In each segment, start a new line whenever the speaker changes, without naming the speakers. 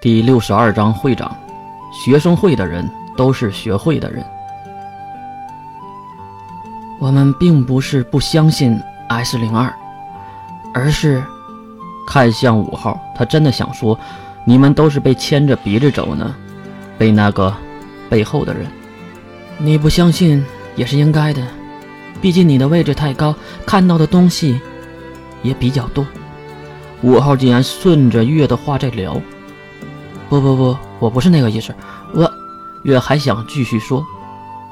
第六十二章会长，学生会的人都是学会的人。
我们并不是不相信 S 零二，而是
看向五号，他真的想说，你们都是被牵着鼻子走呢，被那个背后的人。
你不相信也是应该的，毕竟你的位置太高，看到的东西也比较多。
五号竟然顺着月的话在聊。
不不不，我不是那个意思。我
月还想继续说，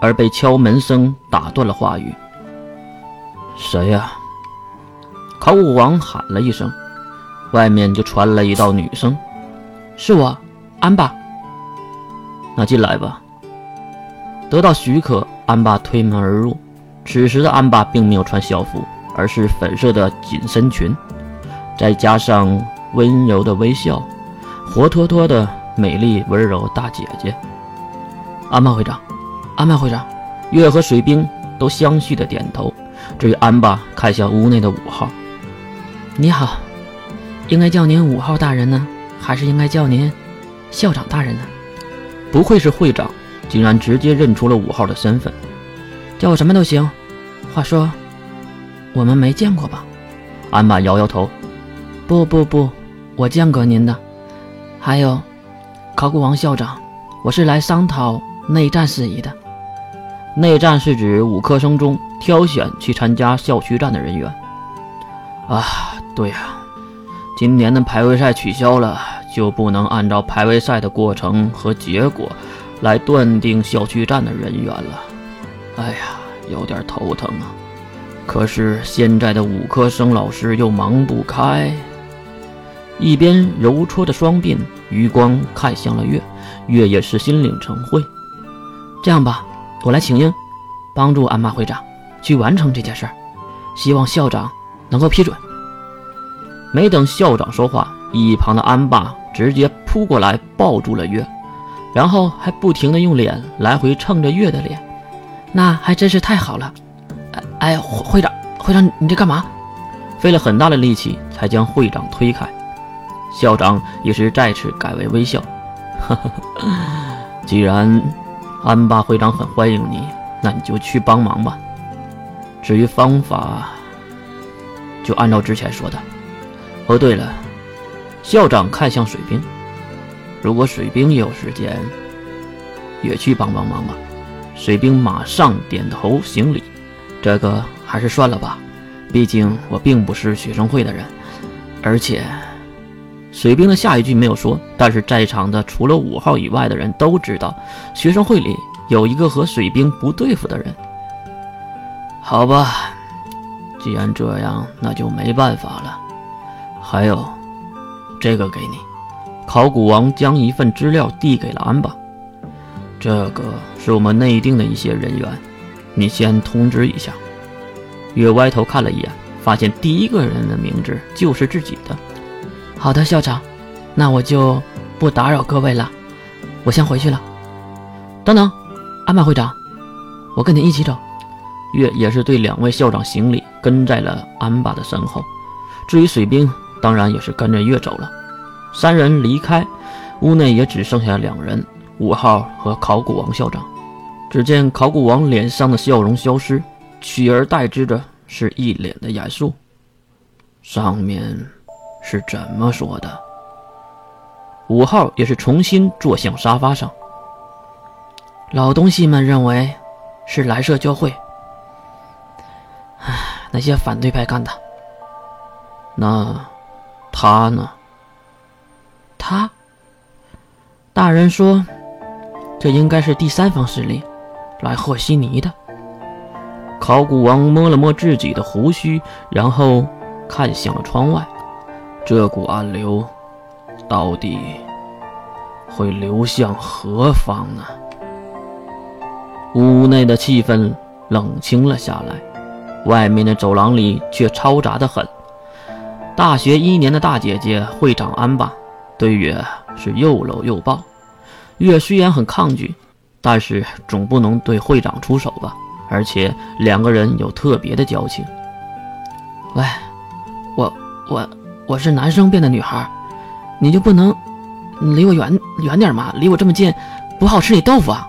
而被敲门声打断了话语。谁呀？考古王喊了一声，外面就传来一道女声：“
是我，安爸。”
那进来吧。得到许可，安爸推门而入。此时的安爸并没有穿校服，而是粉色的紧身裙，再加上温柔的微笑。活脱脱的美丽温柔大姐姐，
安曼会长，安曼会长，
月和水兵都相续的点头。至于安巴看向屋内的五号，
你好，应该叫您五号大人呢，还是应该叫您校长大人呢？
不愧是会长，竟然直接认出了五号的身份，
叫我什么都行。话说，我们没见过吧？
安巴摇摇头，
不不不，我见过您的。还有，考古王校长，我是来商讨内战事宜的。
内战是指五科生中挑选去参加校区战的人员。啊，对呀，今年的排位赛取消了，就不能按照排位赛的过程和结果来断定校区战的人员了。哎呀，有点头疼啊。可是现在的五科生老师又忙不开。一边揉搓着双鬓，余光看向了月，月也是心领神会。
这样吧，我来请缨，帮助安巴会长去完成这件事儿，希望校长能够批准。
没等校长说话，一旁的安爸直接扑过来抱住了月，然后还不停的用脸来回蹭着月的脸。
那还真是太好了。哎哎，会长，会长，你这干嘛？
费了很大的力气才将会长推开。校长也是再次改为微笑，既然安巴会长很欢迎你，那你就去帮忙吧。至于方法，就按照之前说的。哦，对了，校长看向水兵，如果水兵也有时间，也去帮帮忙吧。水兵马上点头行礼。这个还是算了吧，毕竟我并不是学生会的人，而且。水兵的下一句没有说，但是在场的除了五号以外的人都知道，学生会里有一个和水兵不对付的人。好吧，既然这样，那就没办法了。还有，这个给你。考古王将一份资料递给了安巴，这个是我们内定的一些人员，你先通知一下。月歪头看了一眼，发现第一个人的名字就是自己的。
好的，校长，那我就不打扰各位了，我先回去了。等等，安巴会长，我跟你一起走。
月也是对两位校长行礼，跟在了安巴的身后。至于水兵，当然也是跟着月走了。三人离开，屋内也只剩下两人：五号和考古王校长。只见考古王脸上的笑容消失，取而代之的是一脸的严肃。上面。是怎么说的？五号也是重新坐向沙发上。
老东西们认为是蓝色教会，唉，那些反对派干的。
那他呢？
他？大人说，这应该是第三方势力，来和稀泥的。
考古王摸了摸自己的胡须，然后看向了窗外。这股暗流到底会流向何方呢？屋内的气氛冷清了下来，外面的走廊里却嘈杂的很。大学一年的大姐姐会长安吧，对月是又搂又抱。月虽然很抗拒，但是总不能对会长出手吧？而且两个人有特别的交情。
喂，我我。我是男生变的女孩，你就不能离我远远点吗，离我这么近，不好吃你豆腐啊！